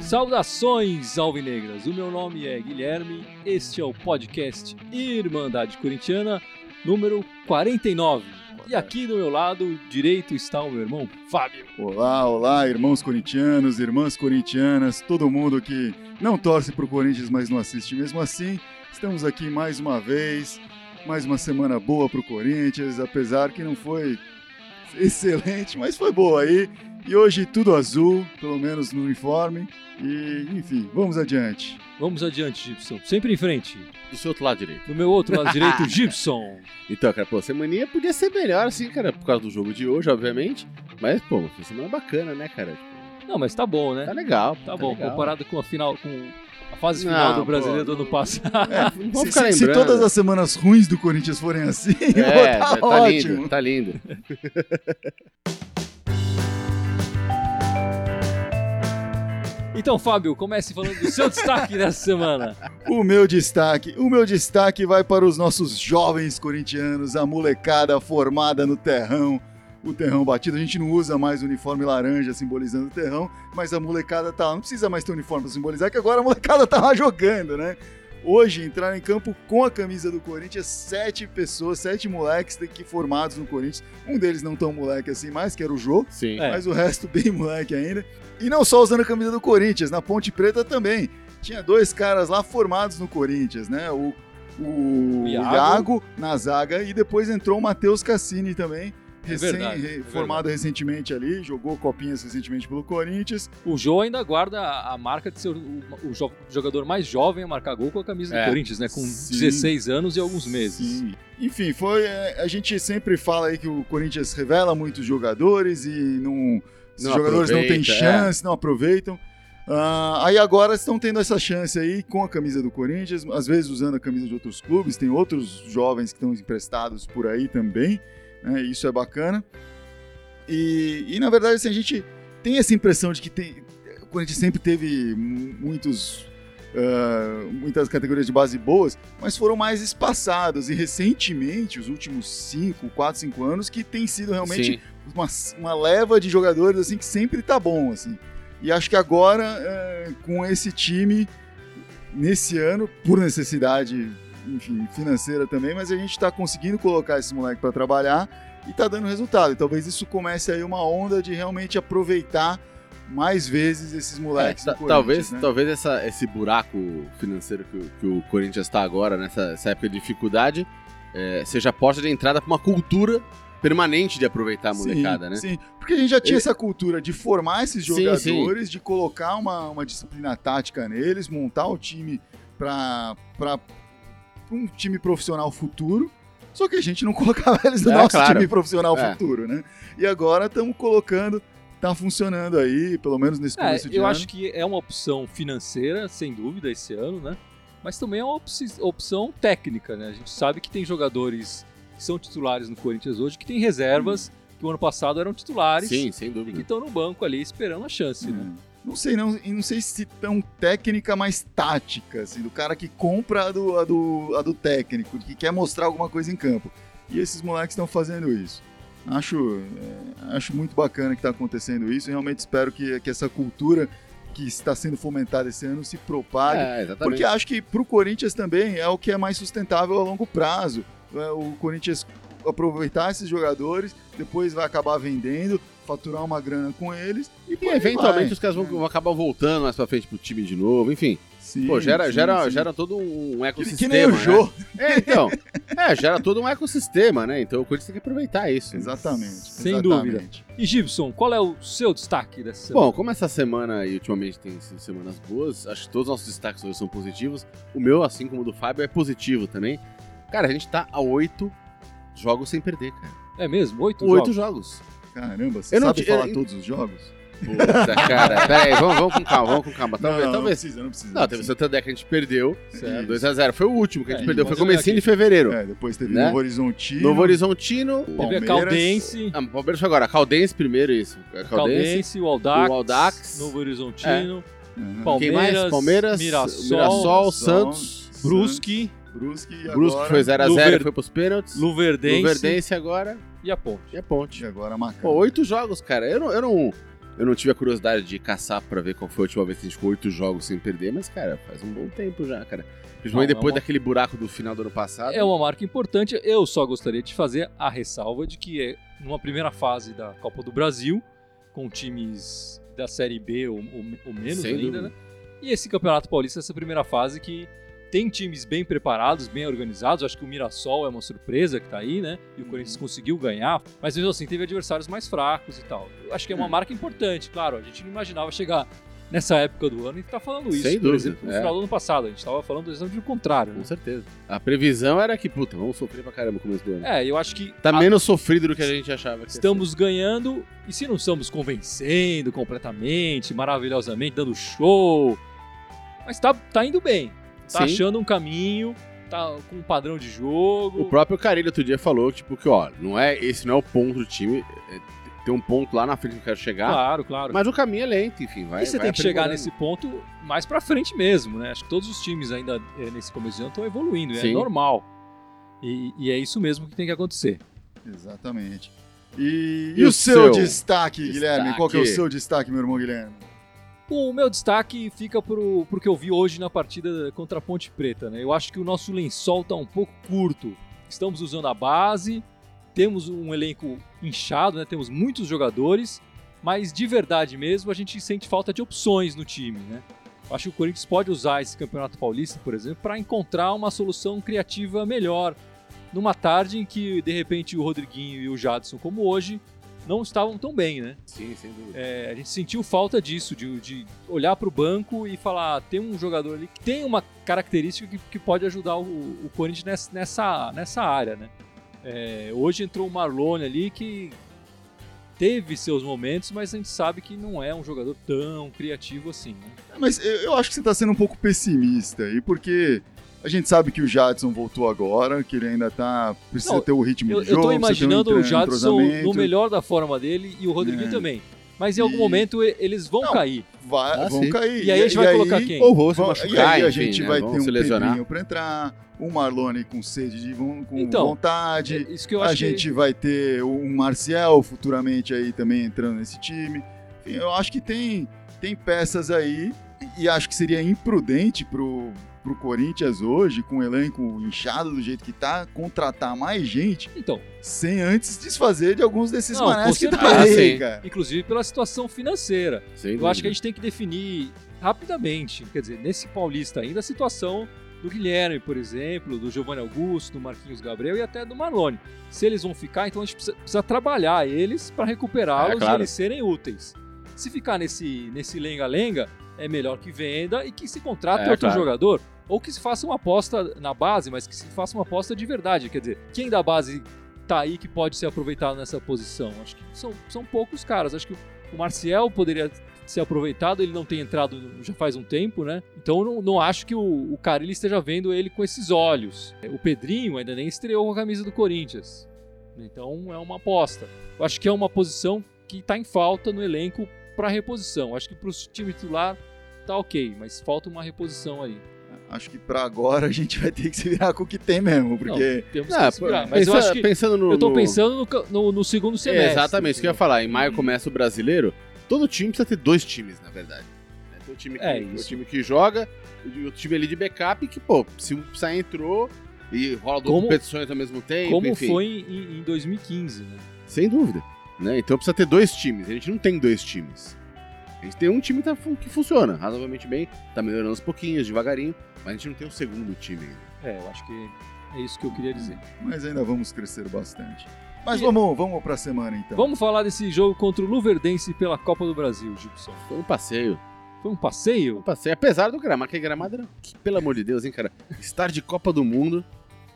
Saudações alvinegras! O meu nome é Guilherme, este é o podcast Irmandade Corintiana, número 49. E aqui do meu lado direito está o meu irmão Fábio. Olá, olá, irmãos corintianos, irmãs corintianas, todo mundo que não torce pro Corinthians, mas não assiste mesmo assim. Estamos aqui mais uma vez, mais uma semana boa pro Corinthians, apesar que não foi excelente, mas foi boa aí. E hoje tudo azul, pelo menos no uniforme. E, enfim, vamos adiante. Vamos adiante, Gibson. Sempre em frente. Do seu outro lado direito. Do meu outro lado direito, Gibson. Então, cara, pô, semaninha podia ser melhor, assim, cara, por causa do jogo de hoje, obviamente. Mas, pô, foi uma semana bacana, né, cara? Não, mas tá bom, né? tá legal. Tá bom, legal. comparado com a final, com a fase final Não, do brasileiro pô. do ano passado. Vamos Se, ficar se- todas as semanas ruins do Corinthians forem assim, É, tá, tá ótimo. lindo, tá lindo. Então, Fábio, comece falando do seu destaque dessa semana. O meu destaque, o meu destaque vai para os nossos jovens corintianos, a molecada formada no terrão, o terrão batido. A gente não usa mais o uniforme laranja simbolizando o terrão, mas a molecada tá lá. Não precisa mais ter uniforme para simbolizar, que agora a molecada tá lá jogando, né? Hoje entraram em campo com a camisa do Corinthians sete pessoas, sete moleques que formados no Corinthians. Um deles não tão moleque assim mais, que era o Jô Sim. É. mas o resto bem moleque ainda. E não só usando a camisa do Corinthians, na Ponte Preta também. Tinha dois caras lá formados no Corinthians, né? O, o Iago. Iago. na zaga e depois entrou o Matheus Cassini também. Recém, verdade, é formado recentemente ali, jogou copinhas recentemente pelo Corinthians. O Jô ainda guarda a marca de ser o, o jo- jogador mais jovem a marcar gol com a camisa É. do Corinthians, né? Com Sim. 16 anos e alguns meses. Sim. Enfim, foi. é, A gente sempre fala aí que o Corinthians revela muitos jogadores e não. Os Não jogadores não têm aproveita, é. chance, não aproveitam. Ah, aí agora estão tendo essa chance aí com a camisa do Corinthians, às vezes usando a camisa de outros clubes, tem outros jovens que estão emprestados por aí também, né, isso é bacana. E, e, na verdade assim, a gente tem essa impressão de que tem, o Corinthians sempre teve mu- muitos, ah, muitas categorias de base boas, mas foram mais espaçados e recentemente, os últimos 5, 4, 5 anos, que tem sido realmente uma, uma leva de jogadores assim que sempre tá bom assim. E acho que agora é, com esse time nesse ano por necessidade, enfim, financeira também, mas a gente tá conseguindo colocar esse moleque para trabalhar e tá dando resultado. E talvez isso comece aí uma onda de realmente aproveitar mais vezes esses É, moleques ta- do talvez né? talvez essa, esse buraco financeiro que, o- que o Corinthians está agora, nessa essa época de dificuldade, é, seja a porta de entrada para uma cultura permanente de aproveitar a molecada, sim, né? Sim, porque a gente já tinha Ele- essa cultura de formar esses Sim, jogadores, de colocar uma, uma disciplina tática neles, montar o time para um time profissional futuro. Só que a gente não colocava eles no É, nosso claro. time profissional É. futuro, né? E agora estamos colocando, tá funcionando aí, pelo menos nesse É, começo de eu ano. acho que é uma opção financeira, sem dúvida, esse ano, né? Mas também é uma opção técnica, né? A gente sabe que tem jogadores que são titulares no Corinthians hoje que tem reservas que o ano passado eram titulares Sim, sem e que dúvida. estão no banco ali esperando a chance, né? Não sei, não, e não sei se tão técnica, mas tática, assim, do cara que compra a do, a do, a do técnico, que quer mostrar alguma coisa em campo. E esses moleques estão fazendo isso. Acho, é, acho muito bacana que está acontecendo isso e realmente espero que, que essa cultura que está sendo fomentada esse ano se propague. É. Porque acho que pro Corinthians também é o que é mais sustentável a longo prazo. É, O Corinthians aproveitar esses jogadores, depois vai acabar vendendo, faturar uma grana com eles e, E eventualmente vai. os caras vão, vão acabar voltando mais pra frente pro time de novo, enfim. Sim, Pô, gera, sim, gera, sim. gera todo um ecossistema. que nem o né? Jô. É, então. É, gera todo um ecossistema, né? Então o Corinthians tem que aproveitar isso. Exatamente. Sem exatamente. dúvida. E Gibson, qual é o seu destaque dessa semana? Bom, como essa semana e ultimamente tem sido semanas boas, acho que todos os nossos destaques hoje são positivos. O meu, assim como o do Fábio, é positivo também. Cara, a gente tá a oito jogos sem perder, cara. É mesmo? Oito, Oito jogos? jogos. Caramba, você Eu não sabe eu- falar todos os jogos? Puta, cara. Pera aí, vamos, vamos com calma, vamos com calma. Talvez, não, não talvez. precisa, não precisa. Não, teve o. Santander que a gente perdeu. Certo. 2x0. Foi o último que a gente É, perdeu. Foi comecinho de fevereiro. É, depois teve Né? Novo Horizontino. Novo Horizontino. Teve a Palmeiras. Caldense, Ah, o Palmeiras foi agora. Caldense primeiro, isso. Caldense. Caldense, o Aldax, o Aldax. Novo Horizontino, Uhum. Palmeiras, Quem mais? Palmeiras, Mirassol, Mirassol, Mirassol, Santos. Brusque, Brusque e Brusque agora... foi 0x0 Luver- e foi pros pênaltis. Luverdense, Luverdense agora e a Ponte. e a Ponte. E agora Macaé. Pô, oito jogos, cara. Eu não, eu não, eu não tive a curiosidade de caçar pra ver qual foi a última vez que a gente ficou oito jogos sem perder, mas, cara, faz um bom tempo já, cara. Principalmente Não, é depois uma- daquele buraco do final do ano passado. É uma marca importante. Eu só gostaria de fazer a ressalva de que é numa primeira fase da Copa do Brasil, com times da Série B ou, ou- ou menos Sem ainda, dúvida. né? E esse Campeonato Paulista, essa primeira fase que tem times bem preparados, bem organizados. Acho que o Mirassol é uma surpresa que tá aí, né? E o Corinthians conseguiu ganhar, mas mesmo assim teve adversários mais fracos e tal. Eu acho que é uma marca importante, claro. A gente não imaginava chegar nessa época do ano e tá falando isso. Sem Por dúvida, exemplo, no é. final do ano passado, a gente tava falando exatamente o contrário. Né? Com certeza. A previsão era que, puta, vamos sofrer pra caramba no começo do ano. É, eu acho que Tá a- menos sofrido do que a gente achava. Que Estamos ganhando, e se não estamos convencendo completamente, maravilhosamente, dando show, mas tá, tá indo bem. Tá Sim. achando um caminho, tá com um padrão de jogo. O próprio Carilho outro dia falou, tipo, que, ó, não é, esse não é o ponto do time. é- tem um ponto lá na frente que eu quero chegar, Claro, claro. mas o caminho é lento, enfim, vai e você vai tem que chegar nesse ponto mais pra frente mesmo, né? Acho que todos os times ainda eh, nesse começo de ano estão evoluindo, é Sim. normal. E, e é isso mesmo que tem que acontecer. Exatamente. E, E e o o seu, seu? destaque, Guilherme? Destaque. Qual que é o seu destaque, meu irmão Guilherme? O meu destaque fica pro, que eu vi hoje na partida contra a Ponte Preta, né? Eu acho que o nosso lençol tá um pouco curto. Estamos usando a base, temos um elenco inchado, né? Temos muitos jogadores, mas de verdade mesmo a gente sente falta de opções no time, né? Acho que o Corinthians pode usar esse Campeonato Paulista, por exemplo, para encontrar uma solução criativa melhor. Numa tarde em que, de repente, o Rodriguinho e o Jadson, como hoje, não estavam tão bem, né? Sim, sem dúvida. É, a gente sentiu falta disso, de, de olhar para o banco e falar: tem um jogador ali que tem uma característica que, que pode ajudar o, o Corinthians nessa, nessa, nessa área, né? É, hoje entrou o Marlone ali que teve seus momentos, mas a gente sabe que não é um jogador tão criativo assim. Né? Mas eu, eu acho que você está sendo um pouco pessimista aí, porque a gente sabe que o Jadson voltou agora, que ele ainda tá. Precisa Não, ter o ritmo Eu, de eu jogo. tô precisa ter um imaginando o Jadson no melhor da forma dele e o Rodriguinho É. também. Mas em algum E- momento eles vão Não, cair. Vai, Ah, vão sim. cair. E aí a gente vai colocar quem? Ou vão se Vão- machucar, e aí a gente né? vai ter um. Pedrinho pra entrar, um Marlone com sede de com Então, vontade. É Isso que eu acho a gente que... vai ter um Marcial futuramente aí também entrando nesse time. Enfim, eu acho que tem, tem peças aí e acho que seria imprudente pro, pro Corinthians hoje, com o elenco inchado do jeito que tá, contratar mais gente Então, sem antes desfazer de alguns desses Não, manés que tá aí, Ah, cara. inclusive pela situação financeira. Sem Eu dúvida. acho que a gente tem que definir rapidamente, quer dizer, nesse Paulista ainda, a situação do Guilherme, por exemplo, do Giovanni Augusto, do Marquinhos Gabriel e até do Marlone. Se eles vão ficar, então a gente precisa, precisa trabalhar eles para recuperá-los É, claro. e eles serem úteis. Se ficar nesse nesse lenga-lenga, é melhor que venda e que se contrate É, outro claro. jogador. Ou que se faça uma aposta na base, mas que se faça uma aposta de verdade. Quer dizer, quem da base tá aí que pode ser aproveitado nessa posição? Acho que são, são poucos caras. Acho que o Marcial poderia ser aproveitado, ele não tem entrado já faz um tempo, né? Então não, não acho que o, o esteja vendo ele com esses olhos. O Pedrinho ainda nem estreou com a camisa do Corinthians. Então é uma aposta. Eu acho que é uma posição que está em falta no elenco para reposição. Acho que para o time titular tá ok, mas falta uma reposição aí. Acho que pra agora a gente vai ter que se virar com o que tem mesmo, porque Temos Ah, que se virar. pô, Mas eu pensa- acho que pensando no, eu tô pensando no, no- no segundo semestre. É, exatamente, isso que eu ia falar. Em maio começa o brasileiro. Todo time precisa ter dois times, na verdade. né? Tem o time que, É, o time que joga, e o time ali de backup que, pô, se o Psy entrou e rola duas competições ao mesmo tempo, Como enfim. foi em, em 2015, né? Sem dúvida. Né? Então precisa ter dois times. A gente não tem dois times. A gente tem um time que, tá que funciona razoavelmente bem, tá melhorando aos pouquinhos, devagarinho, mas a gente não tem um segundo time ainda. É, eu acho que é isso que eu queria dizer. mas ainda vamos crescer bastante. Mas E- vamos, vamos pra semana então. Vamos falar desse jogo contra o Luverdense pela Copa do Brasil, Gibson. Foi um passeio. Foi um Um passeio? passeio. Apesar do gramado, que gramado era, que, pelo amor de Deus, hein, cara? Estar de Copa do Mundo,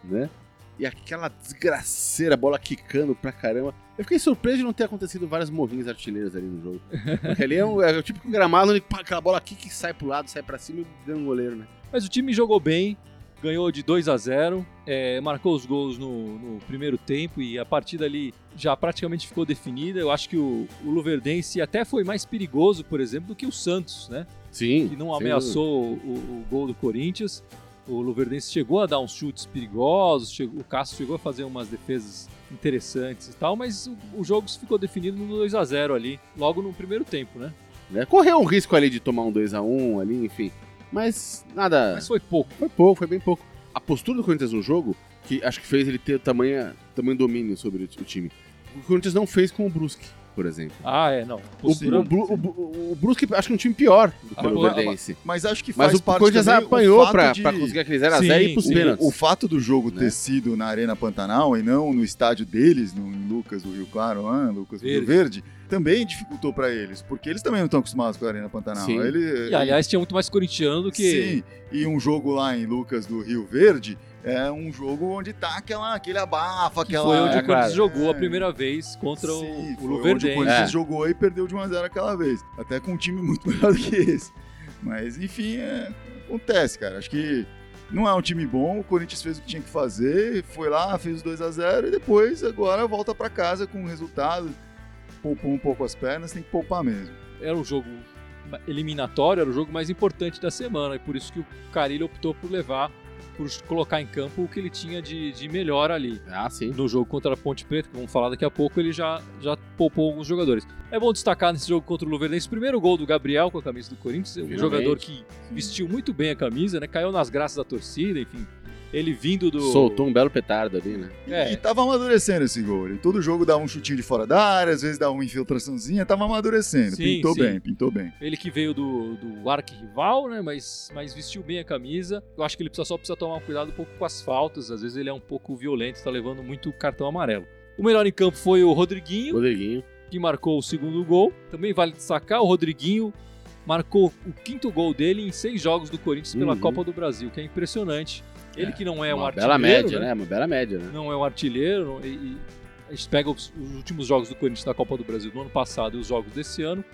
né? E aquela desgraceira, bola quicando pra caramba. Eu fiquei surpreso de não ter acontecido vários morrinhos artilheiros ali no jogo. Porque ali é, um, é o típico gramado onde pá, aquela bola quica e sai pro lado, sai pra cima e ganha um goleiro, né? Mas o time jogou bem, ganhou de 2 a 0 é, marcou os gols no, no primeiro tempo e a partida ali já praticamente ficou definida. Eu acho que o, o Luverdense até foi mais perigoso, por exemplo, do que o Santos, né? Sim. Que não ameaçou o, o gol do Corinthians. O Luverdense chegou a dar uns chutes perigosos, chegou, o Castro chegou a fazer umas defesas interessantes e tal, mas o, o jogo ficou definido no 2 a 0 ali, logo no primeiro tempo, né? Né? Correu um risco ali de tomar um 2x1 ali, enfim. Mas nada. Mas foi pouco. Foi pouco, foi bem pouco. A postura do Corinthians no jogo, que acho que fez ele ter tamanho, tamanho domínio sobre o time. O Corinthians não fez com o Brusque, por exemplo. Ah, é, não. O, o, Bru- o, o, o Brusque acho que é um time pior do que Ah, o mas- Luverdense. Mas acho que faz Mas o parte Corinthians também apanhou o fato pra, de- pra conseguir aquele 0x0 Sim, e ir pros sim. pênaltis. O fato do jogo Né? ter sido na Arena Pantanal e não no estádio deles, no em Lucas do Rio Claro, ah, Lucas do Rio Verde. Também dificultou pra eles, porque eles também não estão acostumados com a Arena Pantanal. Sim. Ele, E aliás, tinha muito mais corintiano do que. Sim, e um jogo lá em Lucas do Rio Verde é um jogo onde tá aquela, aquele abafa, que aquela... foi onde É, o Corinthians claro. jogou a É. primeira vez contra o- Sim, o, foi onde o Luverdense. Corinthians É. jogou e perdeu de 1x0 aquela vez. Até com um time muito melhor do que esse. Mas, enfim, é, acontece, cara. Acho que não é um time bom. O Corinthians fez o que tinha que fazer, foi lá, fez os 2x0 e depois agora volta pra casa com o resultado. Poupou um pouco as pernas, tem que poupar mesmo. Era um jogo eliminatório, era o jogo mais importante da semana. E por isso que o Carilho optou por levar, por colocar em campo o que ele tinha de, de melhor ali. Ah, sim. no jogo contra a Ponte Preta, que vamos falar daqui a pouco, ele já, já poupou alguns jogadores. É bom destacar nesse jogo contra o Luverdense, o primeiro gol do Gabriel com a camisa do Corinthians, um Finalmente. jogador que vestiu muito bem a camisa, né? Caiu nas graças da torcida, enfim. Ele vindo do. Soltou um belo petardo ali, né? É. E tava amadurecendo esse gol. Ele, todo jogo dava um chutinho de fora da área, às vezes dava uma infiltraçãozinha, tava amadurecendo. Sim, pintou sim. bem, pintou bem. Ele que veio do, do arquirrival, né? Mas, mas vestiu bem a camisa. Eu acho que ele precisa, só precisa tomar cuidado um pouco com as faltas. Às vezes ele é um pouco violento, tá levando muito cartão amarelo. O melhor em campo foi o Rodriguinho. Rodriguinho. que marcou o segundo gol. Também vale destacar o Rodriguinho marcou o quinto gol dele em seis jogos do Corinthians pela Uhum. Copa do Brasil, que é impressionante. Ele É, que não é um Uma artilheiro, bela média, né? né? Uma bela média, né? Não é um artilheiro e, e a gente pega os, os últimos jogos do Corinthians na Copa do Brasil do ano passado e os jogos desse ano,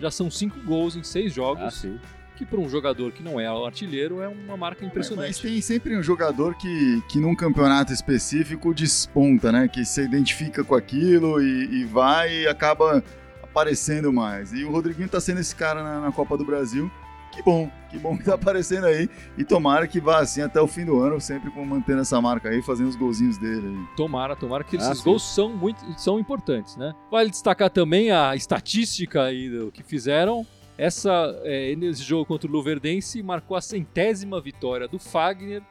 já são cinco gols em seis Ah, jogos, sim. que para um jogador que não é artilheiro é uma marca Mas impressionante. tem sempre um jogador que, que num campeonato específico desponta, né? Que se identifica com aquilo e, e vai e acaba aparecendo mais. E o Rodriguinho tá sendo esse cara na, na Copa do Brasil. Que bom, que bom que tá aparecendo aí. E tomara que vá assim até o fim do ano, sempre com mantendo essa marca aí, fazendo os golzinhos dele aí. Tomara, tomara que esses Ah, sim. gols são muito são importantes, né? Vale destacar também a estatística aí do que fizeram. Essa é, nesse jogo contra o Luverdense marcou a centésima vitória do Fagner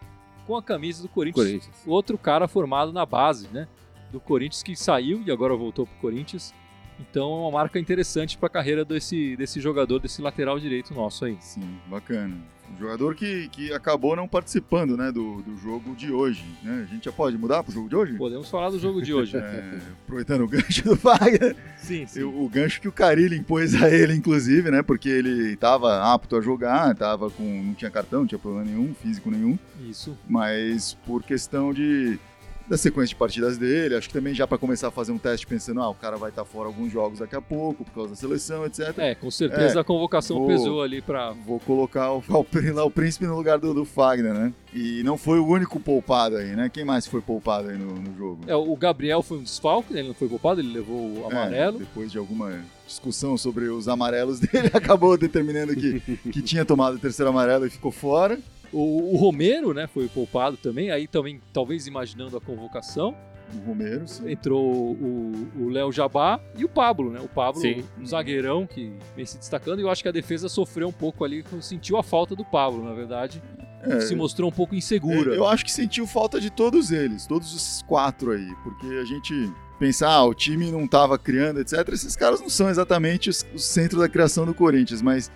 com a camisa do Corinthians. Corinthians. Outro cara formado na base, né? Do Corinthians que saiu e agora voltou pro Corinthians. Então é uma marca interessante para a carreira desse, desse jogador, desse lateral direito nosso aí. Sim, bacana. Um jogador que, que acabou não participando, né, do, do jogo de hoje. Né? A gente já pode mudar pro jogo de hoje? Podemos falar do jogo de hoje. É, aproveitando o gancho do Wagner. sim, sim. O, o gancho que o Carilli impôs a ele, inclusive, né? Porque ele estava apto a jogar, tava com, não tinha cartão, não tinha problema nenhum, físico nenhum, Isso. mas por questão de da sequência de partidas dele, acho que também já para começar a fazer um teste pensando, ah, o cara vai estar fora alguns jogos daqui a pouco por causa da seleção, etc. É, com certeza É, a convocação vou- pesou ali para Vou colocar o, o, lá, o príncipe no lugar do, do Fagner, né? E não foi o único poupado aí, né? Quem mais foi poupado aí no, no jogo? É, o Gabriel foi um desfalque, né? ele não foi poupado, ele levou o É, amarelo. depois de alguma discussão sobre os amarelos dele, acabou determinando que, que tinha tomado o terceiro amarelo e ficou fora. O, o Romero, né, foi poupado também, aí também, talvez imaginando a convocação. O Romero, sim. Entrou o Léo Jabá e o Pablo, né? O Pablo, Sim. um zagueirão que vem se destacando, e eu acho que a defesa sofreu um pouco ali, sentiu a falta do Pablo, na verdade. É, se mostrou um pouco insegura. Eu acho que sentiu falta de todos eles, todos os quatro aí, porque a gente pensar, ah, o time não tava criando, etc. Esses caras não são exatamente os- o centro da criação do Corinthians, mas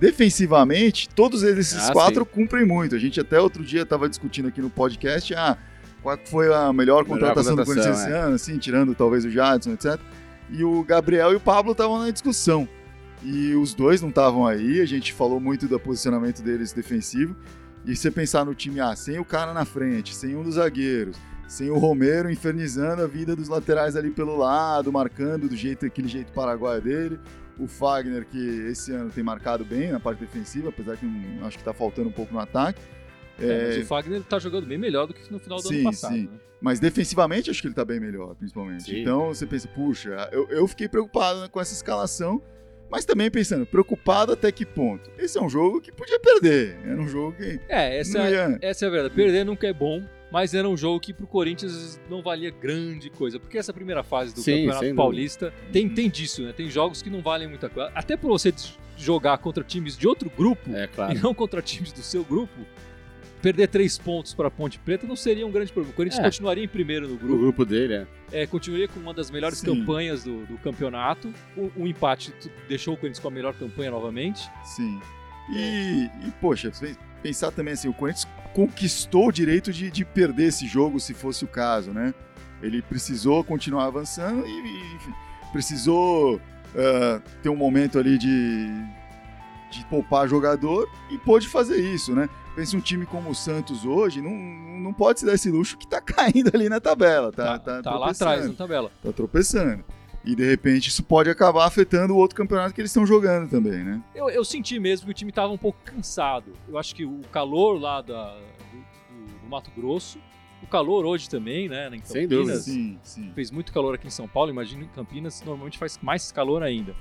defensivamente, todos esses Ah, quatro cumprem muito. A gente até outro dia tava discutindo aqui no podcast, ah, qual foi a melhor contratação, do contratação, Corinthians esse é. ano, assim, tirando talvez o Jadson, etc. E o Gabriel e o Pablo estavam na discussão. E os dois não estavam aí, a gente falou muito do posicionamento deles defensivo. E você pensar no time, ah, sem o cara na frente, sem um dos zagueiros, sem o Romero infernizando a vida dos laterais ali pelo lado, marcando do jeito aquele jeito paraguaio dele. O Fagner, que esse ano tem marcado bem na parte defensiva, apesar que hum, acho que tá faltando um pouco no ataque. É, mas É, o Fagner tá jogando bem melhor do que no final do Sim, ano passado. sim. né? mas defensivamente acho que ele tá bem melhor, principalmente. Sim. Então você pensa, puxa, eu, eu fiquei preocupado né, com essa escalação, Mas também pensando, preocupado até que ponto? Esse é um jogo que podia perder. Era um jogo que. É, essa, é, ia- essa é a verdade. Perder nunca é bom, mas era um jogo que pro Corinthians não valia grande coisa. Porque essa primeira fase do Sim, Campeonato. Paulista tem, tem disso, né? Tem jogos que não valem muita coisa. Até pra você jogar contra times de outro grupo É, e claro. não contra times do seu grupo, perder três pontos pra Ponte Preta não seria um grande problema. O Corinthians É. continuaria em primeiro no O grupo. grupo dele, é. É, continuaria com uma das melhores Sim. campanhas do, do campeonato. O, o empate deixou o Corinthians com a melhor campanha novamente. Sim. E, e, poxa, pensar também assim, o Corinthians conquistou o direito de, de perder esse jogo se fosse o caso, né? Ele precisou continuar avançando e, enfim, precisou ah, ter um momento ali de, de poupar jogador e pôde fazer isso, né? Pensa um time como o Santos hoje, não, não pode se dar esse luxo que tá caindo ali na tabela, tá, tá, tá lá tropeçando atrás na tabela. tá tropeçando. E de repente isso pode acabar afetando o outro campeonato que eles estão jogando também, né? Eu, eu senti mesmo que o time estava um pouco cansado. Eu acho que o calor lá da, do, do- Mato Grosso, o calor hoje também, né? Em Sem Campinas, dúvida. Sim, sim. Fez muito calor aqui em São Paulo, imagino em Campinas normalmente faz mais calor ainda.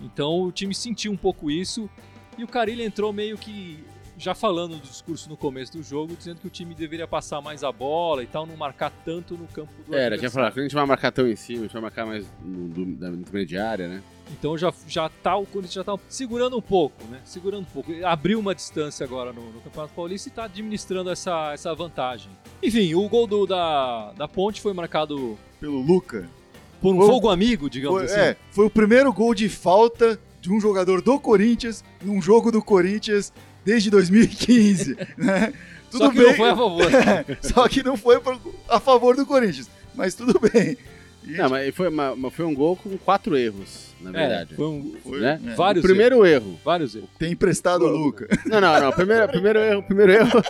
Então o time sentiu um pouco isso e o Carilli entrou meio que já falando do discurso no começo do jogo, dizendo que o time deveria passar mais a bola e tal, não marcar tanto no campo do Era, falado, que a gente vai marcar tão em cima, a gente vai marcar mais no, do, da intermediária, né? Então já, já tá, o Corinthians já tá segurando um pouco, né? Segurando um pouco. Abriu uma distância agora no, no Campeonato Paulista e tá administrando essa, essa vantagem. Enfim, o gol do, da, da Ponte foi marcado Pelo Luca. por um Foi- fogo amigo, digamos Foi, assim. é, foi o primeiro gol de falta de um jogador do Corinthians num jogo do Corinthians desde 2015, né? Tudo Só que bem. não foi a favor. Só que não foi a favor do Corinthians, mas tudo bem. E, Não, mas foi, uma- mas foi um gol com quatro erros, na É, verdade. foi um, foi- né? é, vários o primeiro erro. vários erros. tem emprestado o Luca. Não, não, não. Primeiro, primeiro erro, primeiro erro.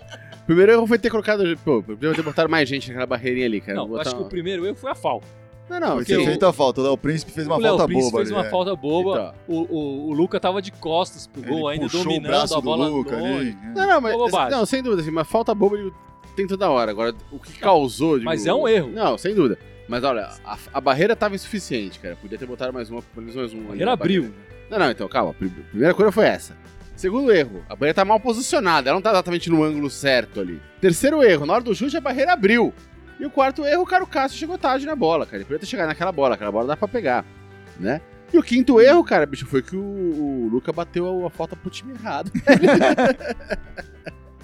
Primeiro erro foi ter colocado. Pô, podia ter botado mais gente naquela barreirinha ali, cara. Não, Botar acho que um- o primeiro erro foi a falta. Não, não, o- feito a falta. O Léo Príncipe fez uma o Léo falta Príncipe boba fez ali. uma é. falta boba. Então. O, o, o Luca tava de costas pro gol, ainda o dominando braço a bola do Luca ali. é. Não, não, mas. Uma bobagem. Não, sem dúvida, assim, mas falta boba ele tem toda hora. Agora, o que causou. digo, Mas é um erro. Não, sem dúvida. Mas olha, a, a barreira tava insuficiente, cara. Podia ter botado mais uma, pelo menos mais um. ali Ele na abriu. barreira. Não, não, então, calma. Pri- Primeira coisa foi essa. Segundo erro, a barreira tá mal posicionada, ela não tá exatamente no ângulo certo ali. Terceiro erro, na hora do chute a barreira abriu. E o quarto erro, o cara o Cássio chegou tarde na bola, cara. Ele podia ter chegado naquela bola, aquela bola dá pra pegar, né? E o quinto erro, cara, bicho, foi que o, o Luca bateu a, a falta pro time errado.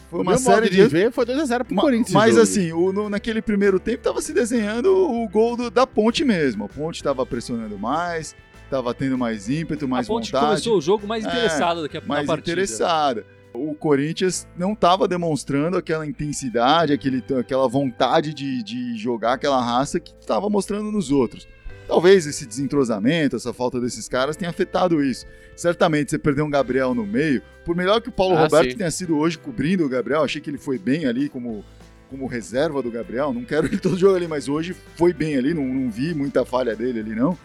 Foi O uma série de de ver foi 2x0 pro Ma- Corinthians. Mas assim, o- no- naquele primeiro tempo tava se desenhando o gol do- da ponte mesmo. A ponte tava pressionando mais, tava tendo mais ímpeto, mais a Ponte vontade, começou o jogo mais É, interessada do que a na mais partida. interessada. O Corinthians não tava demonstrando aquela intensidade, aquele, aquela vontade de, de jogar aquela raça que tava mostrando nos outros. Talvez esse desentrosamento, essa falta desses caras tenha afetado isso. Certamente você perdeu um Gabriel no meio, por melhor que o Paulo Ah, Roberto sim. tenha sido hoje cobrindo o Gabriel, achei que ele foi bem ali como, como reserva do Gabriel. Não quero ele todo jogo ali, mas hoje foi bem ali, não, não vi muita falha dele ali não.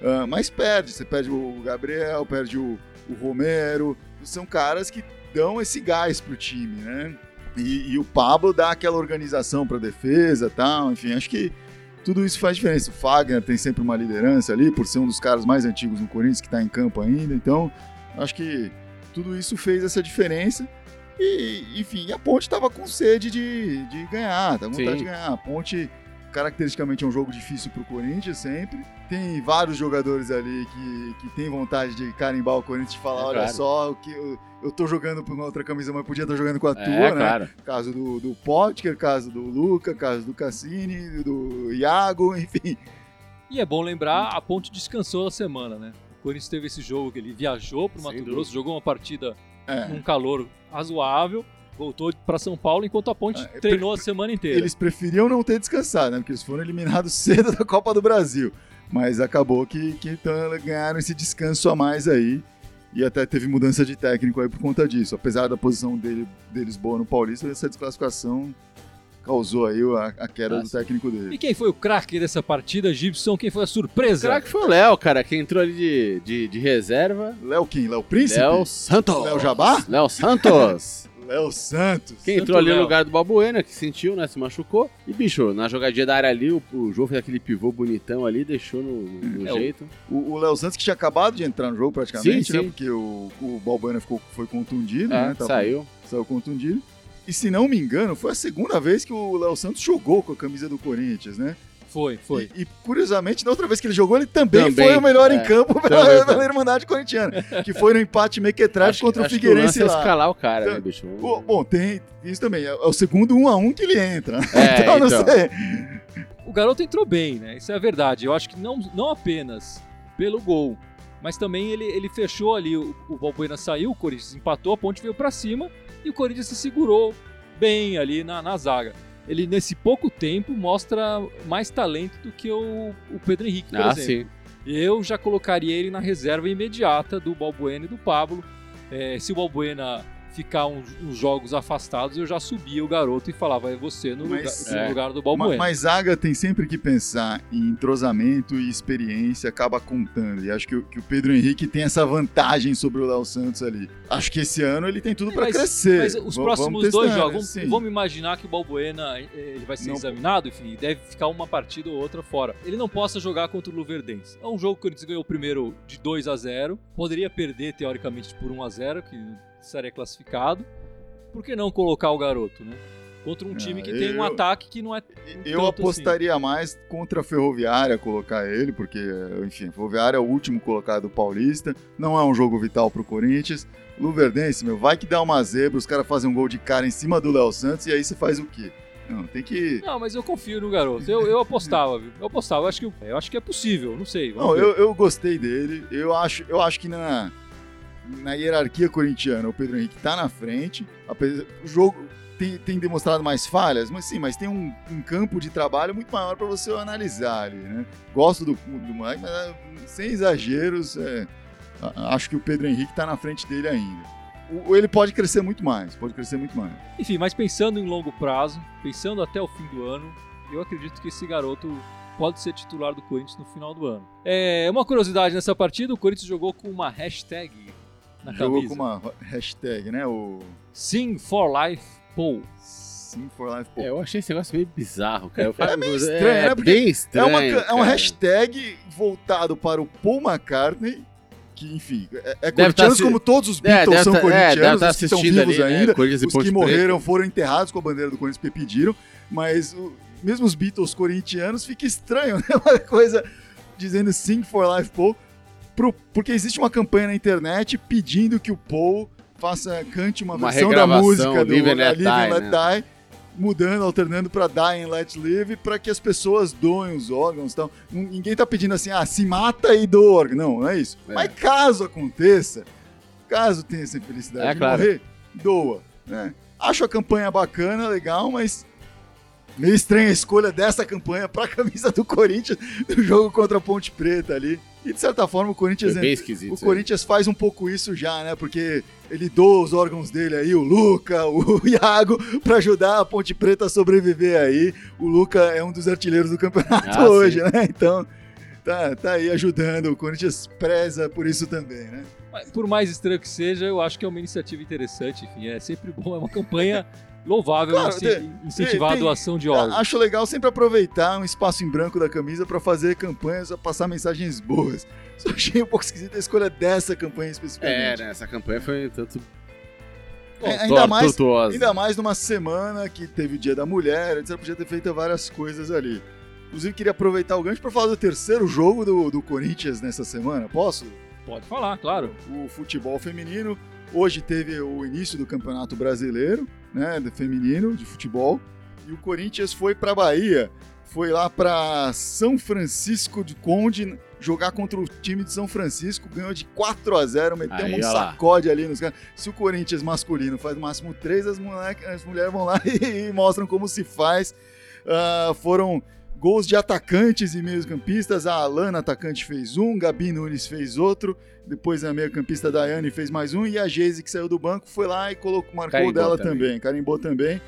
Ah, mas perde, você perde o Gabriel, perde o, o Romero, são caras que dão esse gás pro time, né? E, e o Pablo dá aquela organização pra defesa tal, enfim, acho que tudo isso faz diferença. O Fagner tem sempre uma liderança ali, por ser um dos caras mais antigos no Corinthians, que tá em campo ainda, então acho que tudo isso fez essa diferença. E, enfim, a Ponte tava com sede de, de ganhar, tava com Sim. vontade de ganhar. A Ponte, caracteristicamente, é um jogo difícil pro Corinthians sempre. Tem vários jogadores ali que, que tem vontade de carimbar o Corinthians e falar: É, olha claro. só, o que eu, eu tô jogando por uma outra camisa, mas podia estar jogando com a tua, É, né? claro. Caso do, do Potker, caso do Luca, caso do Cassini, do Iago, enfim. E é bom lembrar, a Ponte descansou na semana, né? O Corinthians teve esse jogo que ele viajou pro Sem Mato. Grosso, jogou uma partida É. num calor razoável, voltou para São Paulo, enquanto a Ponte É, treinou a semana inteira. Eles preferiam não ter descansado, né? Porque eles foram eliminados cedo da Copa do Brasil. Mas acabou que, que então, ganharam esse descanso a mais aí. E até teve mudança de técnico aí por conta disso. Apesar da posição dele, deles boa no Paulista, essa desclassificação causou aí a, a queda Ah, do técnico E dele. quem foi o craque dessa partida, Gibson? Quem foi a O surpresa? craque foi o Léo, cara, que entrou ali de, de, de reserva. Léo quem? Léo Príncipe? Léo Santos. Léo Jabá? Léo Santos. Léo Santos. Quem Santo entrou ali no Léo. lugar do Balbuena, que sentiu, né? Se machucou. E, bicho, na jogadinha da área ali, o, o João fez aquele pivô bonitão ali, deixou no, no É, jeito. O o Léo Santos que tinha acabado de entrar no jogo praticamente, Sim, né? sim. Porque o, o Balbuena ficou, foi contundido, É, né? Tava- saiu. Saiu contundido. E se não me engano, foi a segunda vez que o Léo Santos jogou com a camisa do Corinthians, né? Foi, foi. E, e, curiosamente, na outra vez que ele jogou, ele também, Também, foi o melhor em é. campo Também pela, pela Irmandade Corintiana, que foi no empate mequetráfico Acho- contra o acho que Figueirense lance é lá. escalar o cara, Então, né, bicho? Bom, bom, tem isso também. É, é o segundo um a um que ele entra. É, então, não então. sei. O garoto entrou bem, né? Isso é a verdade. Eu acho que não, não apenas pelo gol, mas também ele, ele fechou ali. O, o Balbuena saiu, o Corinthians empatou, a ponte veio pra cima e o Corinthians se segurou bem ali na, na zaga. Ele, nesse pouco tempo, mostra mais talento do que o, o Pedro Henrique, por Ah, exemplo. sim. Eu já colocaria ele na reserva imediata do Balbuena e do Pablo. É, se o Balbuena ficar uns, uns jogos afastados, eu já subia o garoto e falava, é você no, Mas- lugar, no é. lugar do Balbuena. Mas zaga tem sempre que pensar em entrosamento e experiência, acaba contando. E acho que, o- que o Pedro Henrique tem essa vantagem sobre o Léo Santos ali. Acho que esse ano ele tem tudo pra Mas- crescer. Mas os V- próximos vamos dois jogos, vamos, vamos imaginar que o Balbuena eh, ele vai ser Não- examinado, enfim, deve ficar uma partida ou outra fora. Ele não possa jogar contra o Luverdense. É um jogo que o Corinthians ganhou o primeiro de 2 a 0 poderia perder teoricamente por 1 a 0 que estaria classificado. Por que não colocar o garoto, né? Contra um Ah, time que tem um eu- ataque que não é Eu tanto apostaria mais contra a Ferroviária colocar ele, porque, enfim, a Ferroviária é o último colocado do Paulista, não é um jogo vital pro Corinthians. Luverdense, meu, vai que dá uma zebra, os caras fazem um gol de cara em cima do Léo Santos e aí você faz o quê? Não, tem que. Não, mas eu confio no garoto. Eu, eu apostava, viu? Eu apostava. Eu acho, que, eu acho que é possível, não sei. Não, eu, eu gostei dele. Eu acho, eu acho que na, na hierarquia corintiana o Pedro Henrique tá na frente. O jogo tem, tem demonstrado mais falhas, mas sim, mas tem um, um campo de trabalho muito maior para você analisar ali, né? Gosto do, do Mike, mas é, sem exageros, é, acho que o Pedro Henrique tá na frente dele ainda. Ele pode crescer muito mais, pode crescer muito mais. Enfim, mas pensando em longo prazo, pensando até o fim do ano, eu acredito que esse garoto pode ser titular do Corinthians no final do ano. É uma curiosidade nessa partida, o Corinthians jogou com uma hashtag na Jogou camisa. com uma hashtag, né? O Sing for Life Paul. Sim for Life. Pô, É, eu achei esse negócio meio bizarro, cara. Eu falei, É meio estranho, é né? Porque bem É estranho. uma, é uma cara. hashtag voltado para o Paul McCartney, que, enfim, é, é corintianos tá se- como todos os É, Beatles deve são tá- é, corintianos, tá os que estão vivos ali, né, ainda, e os que morreram foram enterrados com a bandeira do Corinthians porque pediram, mas o- mesmo os Beatles corintianos fica estranho, né? Uma coisa dizendo Sing for Life Paul, pro- porque existe uma campanha na internet pedindo que o Paul faça, cante uma, Uma versão da música do Live and Let Live and Die, Let né? Die, mudando, alternando para Die and Let Live, para que as pessoas doem os órgãos tal. N- Ninguém tá pedindo assim, ah, se mata e doa órgão. Não, não é isso. É. Mas caso aconteça, caso tenha essa infelicidade É, de claro. morrer, doa. Né? Acho a campanha bacana, legal, mas meio estranha a escolha dessa campanha para a camisa do Corinthians no jogo contra a Ponte Preta ali. E de certa forma o Corinthians Foi bem esquisito. o. Corinthians faz um pouco isso já, né? Porque ele doa os órgãos dele aí, o Luca, o Iago, pra ajudar a Ponte Preta a sobreviver aí. O Luca é um dos artilheiros do campeonato Ah, hoje, né? Então, tá, tá aí ajudando. O Corinthians preza por isso também, né? Por mais estranho que seja, eu acho que é uma iniciativa interessante. Enfim, é sempre bom, é uma campanha louvável Claro, incentivar tem- a doação de órgãos. Acho legal sempre aproveitar um espaço em branco da camisa pra fazer campanhas, pra passar mensagens boas. Só achei um pouco esquisita a escolha dessa campanha É, especificamente. né? Essa campanha foi tanto. É, ainda mais. Ainda mais numa semana que teve o Dia da Mulher, etc. Podia ter feito várias coisas ali. Inclusive, queria aproveitar o gancho para falar do terceiro jogo do, do Corinthians nessa semana. Posso? Pode falar, claro. O futebol feminino. Hoje teve o início do Campeonato Brasileiro, né, feminino de futebol. E o Corinthians foi para Bahia. Foi lá para São Francisco de Conde jogar contra o time de São Francisco. Ganhou de 4 a 0 meteu Aí, um ó lá. sacode ali nos caras. Se o Corinthians masculino faz no máximo 3, as, moleque- as mulheres vão lá e, mostram como se faz. Ah, foram gols de atacantes e meios-campistas. A Alana, atacante, fez um. Gabi Nunes fez outro. Depois a meio-campista Daiane fez mais um. E a Geise, que saiu do banco, foi lá e colocou, marcou Carimbou dela também. também. Carimbou também.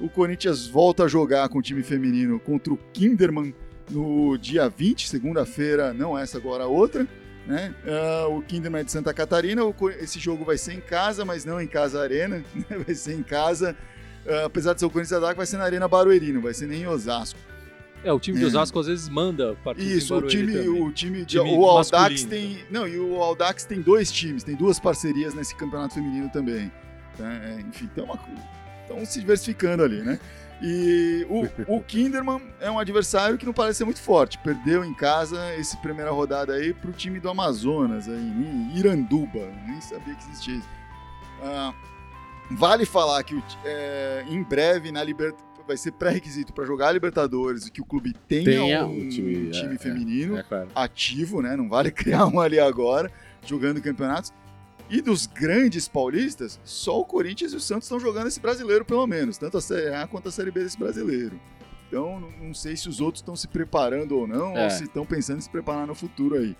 O Corinthians volta a jogar com o time feminino contra o Kinderman no dia 20, segunda-feira, não essa agora, a outra. Né? Ah, o Kinderman é de Santa Catarina. o esse jogo vai ser em casa, mas não em casa arena. né? Vai ser em casa. ah, apesar de ser o Corinthians da vai ser na Arena Barueri, não vai ser nem em Osasco. É, o time de É. Osasco às vezes manda partidas Isso, em o time, também. o time, de, Time o masculino, tem, não, e o Audax tem dois times, tem duas parcerias nesse campeonato feminino também. tá? É, enfim, estão se diversificando ali, né? E o, o Kinderman é um adversário que não parece ser muito forte. Perdeu em casa esse primeira rodada aí pro time do Amazonas, aí, em Iranduba. Nem sabia que existia isso. Ah, vale falar que é, em breve na Libertadores vai ser pré-requisito para jogar a Libertadores que o clube tenha, Tenha um um time, time, é, feminino É claro. ativo, né? Não vale criar um ali agora, jogando campeonatos. E dos grandes paulistas, só o Corinthians e o Santos estão jogando esse brasileiro, pelo menos, tanto a Série A quanto a Série B desse brasileiro. Então, não- sei se os outros estão se preparando ou não, É. ou se estão pensando em se preparar no futuro aí.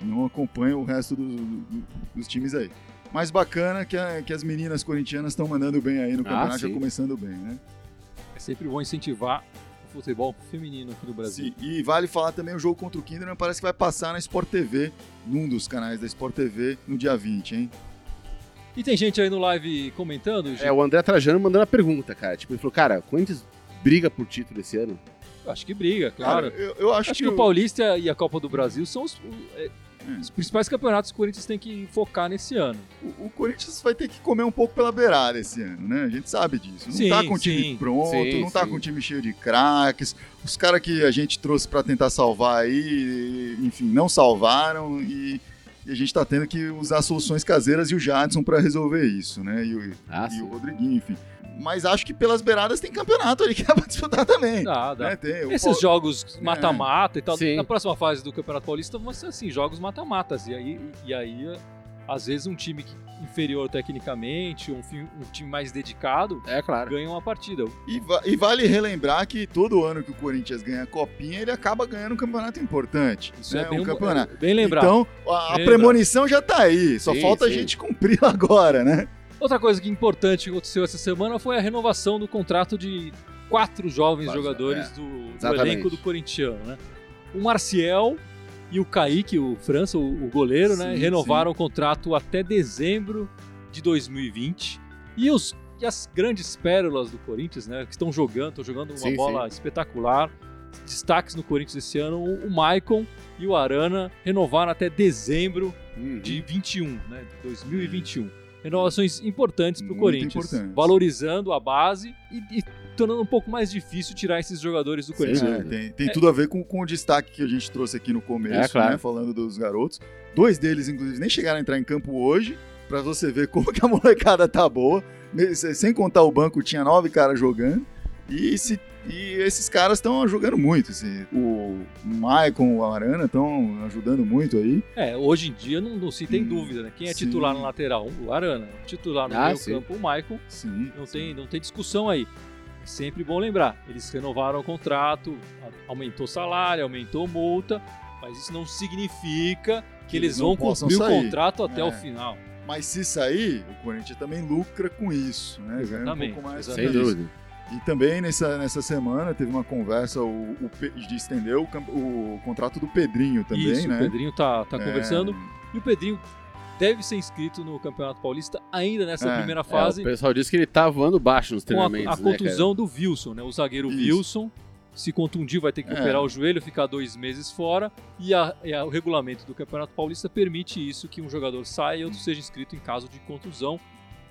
Não acompanho o resto do- do- dos times aí. Mas bacana que, a- que as meninas corintianas estão mandando bem aí no Ah, campeonato, já sim. começando bem, né? Sempre bom incentivar o futebol feminino aqui no Brasil. Sim, e vale falar também o jogo contra o Kinderman, parece que vai passar na Sport TV, num dos canais da Sport TV, no dia 20, hein? E tem gente aí no live comentando, Gi? É, o André Trajano mandando a pergunta, cara. Tipo, ele falou, cara, o Corinthians briga por título esse ano? Acho que briga, claro. Cara, eu, eu acho, Acho que o Paulista e a Copa do Brasil são os, é, Hum. os principais campeonatos o Corinthians tem que focar nesse ano. o, o Corinthians vai ter que comer um pouco pela beirada esse ano, né? A gente sabe disso. Não Sim, tá com o time sim. pronto, Sim, não tá sim. com o time cheio de craques. Os caras que a gente trouxe pra tentar salvar aí, enfim, não salvaram e, e a gente tá tendo que usar soluções caseiras e o Jadson pra resolver isso, né? E o, Ah, e o Rodriguinho, enfim. Mas acho que pelas beiradas tem campeonato ali que dá pra disputar também. Dá, dá. né? Tem, Esses jogos mata-mata e tal, Sim. na próxima fase do Campeonato Paulista vão ser assim, jogos mata-matas. E aí, e aí, às vezes, um time inferior tecnicamente, um, um time mais dedicado, É claro. ganha uma partida. E, va- e vale relembrar que todo ano que o Corinthians ganha a copinha, ele acaba ganhando um campeonato importante. Isso né? é bem, um campeonato. bem lembrado. Então, a, a premonição já tá aí. Só Sim, falta a sim. gente cumpri-la agora, né? Outra coisa que importante que aconteceu essa semana foi a renovação do contrato de quatro jovens jogadores é. do, do elenco do Corintiano, né? O Marcial e o Kaique, o França, o, o goleiro, né? Sim, Renovaram o contrato até dezembro de 2020. E, os, e as grandes pérolas do Corinthians, né? Que estão jogando, estão jogando uma Sim, bola espetacular. Destaques no Corinthians esse ano, o, Maicon e o Arana renovaram até dezembro Uhum. de 21, né? De 2021. Renovações importantes para o Corinthians, importantes. valorizando a base e, e tornando um pouco mais difícil tirar esses jogadores do Corinthians. É, tem tem tudo a ver com, com o destaque que a gente trouxe aqui no começo, É, claro. né? Falando dos garotos. Dois deles, inclusive, nem chegaram a entrar em campo hoje, pra você ver como que a molecada tá boa. Se- Sem contar o banco, tinha nove caras jogando. E, se- e esses caras estão jogando muito. assim. O Maicon, o Arana estão ajudando muito aí. É, hoje em dia não, não se tem Hum, dúvida, né? Quem é sim. titular na lateral? O Arana. Titular no Ah, meio sim. campo, o Maicon. Sim. Não tem, não tem discussão aí. É sempre bom lembrar. Eles renovaram o contrato, aumentou o salário, aumentou multa, mas isso não significa que, Que eles vão cumprir o sair. contrato até É. o final. Mas se sair, o Corinthians também lucra com isso, né? Ganha um Exatamente, pouco mais exatamente. Sem dúvida. E também nessa, nessa semana teve uma conversa o, o de estender o, o contrato do Pedrinho também, isso, né? o Pedrinho tá, tá É, conversando. E o Pedrinho deve ser inscrito no Campeonato Paulista ainda nessa É, primeira É, fase, o pessoal disse que ele tá voando baixo nos com a, treinamentos, a né, contusão do Wilson, né? O zagueiro Isso. Wilson se contundir, vai ter que É. operar o joelho, ficar dois meses fora. E, a- e a- o regulamento do Campeonato Paulista permite isso, que um jogador saia e outro seja inscrito em caso de contusão,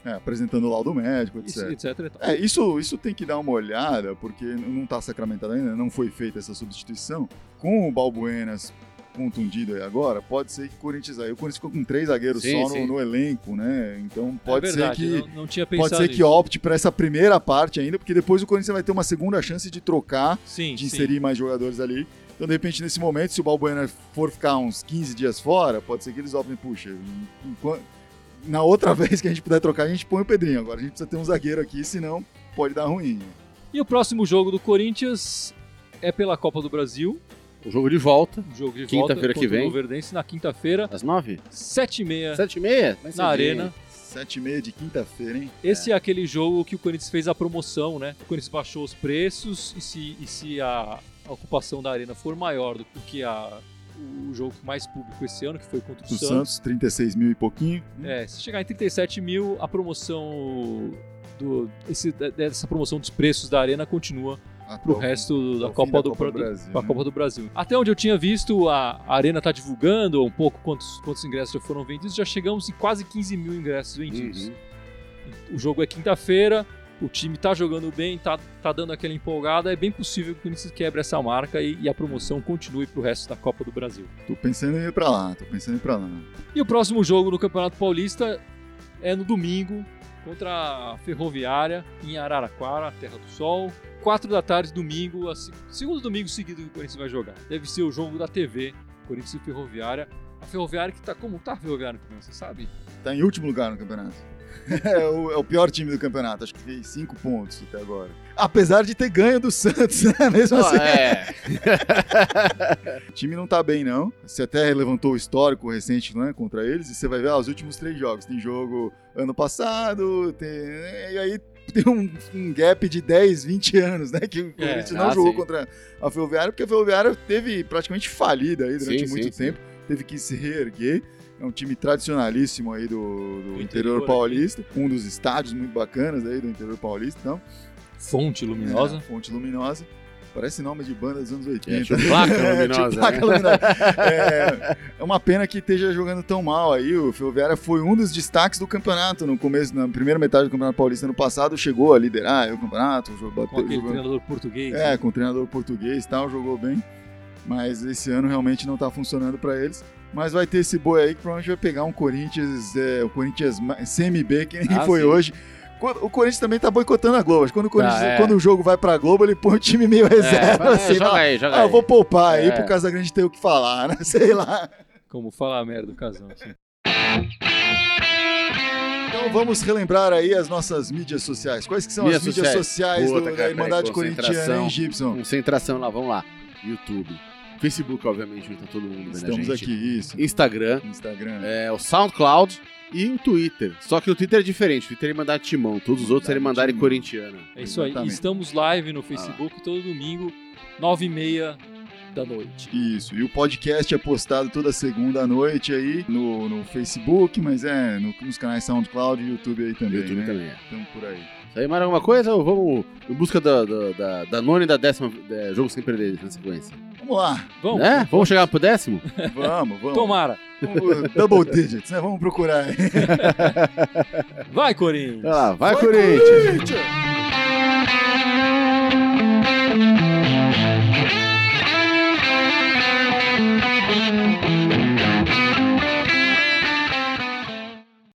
É, apresentando o laudo médico, etc. etc. etc e tal. É, isso, isso tem que dar uma olhada, porque não está sacramentado ainda, não foi feita essa substituição. Com o Balbuenas contundido aí agora, pode ser que o Corinthians aí. O Corinthians ficou com três zagueiros Sim, só no, sim. no elenco, né? Então pode é ser verdade, que. não, não Pode ser que nisso. opte para essa primeira parte ainda, porque depois o Corinthians vai ter uma segunda chance de trocar Sim, de sim. inserir mais jogadores ali. Então, de repente, nesse momento, se o Balbuena for ficar uns 15 dias fora, pode ser que eles optem, puxa, enquanto- na outra vez que a gente puder trocar, a gente põe o Pedrinho. Agora a gente precisa ter um zagueiro aqui, senão pode dar ruim. E o próximo jogo do Corinthians é pela Copa do Brasil, O jogo de volta, um jogo de Quinta-feira volta que contra o vem. Luverdense na quinta-feira, às nove? 7h30 Sete e meia? Vai ser na bem. Arena. 7 e meia de quinta-feira, hein? Esse é. aquele jogo que o Corinthians fez a promoção, né? O Corinthians baixou os preços e se, e se a, a ocupação da arena for maior do que a, o jogo com mais público esse ano, que foi contra o Santos. Santos, 36 mil e pouquinho. É, se chegar em 37 mil, a promoção do, esse- dessa promoção dos preços da arena continua Até pro o- resto da Copa, da do, Copa do Brasil, né? Copa do Brasil. Até onde eu tinha visto, a, a arena tá divulgando um pouco quantos, quantos ingressos já foram vendidos. Já chegamos em quase 15 mil ingressos vendidos. Uhum. O jogo é quinta-feira, o time tá jogando bem, tá, tá dando aquela empolgada. É bem possível que o Corinthians quebre essa marca e, e a promoção continue pro resto da Copa do Brasil. Tô pensando em ir pra lá, tô pensando em ir pra lá. E o próximo jogo no Campeonato Paulista é no domingo contra a Ferroviária em Araraquara, Terra do Sol. Quatro da tarde, domingo, assim, segundo domingo seguido que o Corinthians vai jogar. Deve ser o jogo da TV, Corinthians e Ferroviária. A Ferroviária que tá como tá a Ferroviária, você sabe? Tá em último lugar no campeonato. É o, é o pior time do campeonato, acho que fez cinco pontos até agora. Apesar de ter ganho do Santos, né? Mesmo assim. Ah, é. O time não tá bem, não. Você até levantou o histórico recente né, contra eles, e você vai ver ah, os últimos três jogos. Tem jogo ano passado, tem... e aí tem um, um gap de 10, 20 anos, né? Que o É, Corinthians não ah, jogou sim. contra a Ferroviária, porque a Ferroviária teve praticamente falida aí durante Sim, muito sim. tempo. Teve que se reerguer. É um time tradicionalíssimo aí do, do Do interior, interior paulista. Um dos estádios muito bacanas aí do interior paulista. Então, Fonte luminosa. é, fonte luminosa. Parece nome de banda dos anos 80. É, É, luminosa, placa né? luminosa. É, é uma pena que esteja jogando tão mal aí. O Ferroviária foi um dos destaques do campeonato no começo, na primeira metade do Campeonato Paulista ano passado. Chegou a liderar o campeonato, jogou, Com aquele jogou- treinador português. é, né? com o treinador português e tal, jogou bem. Mas esse ano realmente não tá funcionando para eles. Mas vai ter esse boi aí que provavelmente vai pegar um Corinthians, é, o Corinthians CMB, que nem Ah, foi sim. hoje. O Corinthians também tá boicotando a Globo. Quando o, Corinthians- Tá, é. quando o jogo vai pra Globo, ele põe o time meio reserva. É, assim, joga aí, joga ah, eu aí. vou poupar aí É. pro Casagrande ter o que falar, né? Sei lá. Como fala a merda do casal. assim. Então vamos relembrar aí as nossas mídias sociais. Quais que são Mídias as mídias sociais. sociais Puta, do- cara, da Irmandade peraí, Corintiana, concentração. hein, Gibson? Concentração lá, vamos lá. YouTube. Facebook, obviamente, onde tá todo mundo vendo Estamos a gente. aqui, isso. Instagram, Instagram. é, o SoundCloud e o Twitter. Só que o Twitter é diferente. O Twitter é Irmandade Timão. Todos os outros é Irmandade Timão. Corintiana. É isso aí. Exatamente. Estamos live no Facebook todo domingo, 9h30 da noite. Isso, e o podcast é postado toda segunda à noite aí no, no Facebook, mas é no- nos canais SoundCloud e YouTube aí também, YouTube né? também é. Então por aí. Isso aí mais alguma coisa ou vamos em busca da, da, da, da nona e da décima é, jogo sem perder na sequência? Vamos lá, Vamos? Né? Vamos chegar pro décimo? vamos, vamos. Tomara. Vamos, Double digits, né? Vamos procurar aí. Vai, Corinthians! Vai lá, vai, Vai, Corinthians! Corinthians!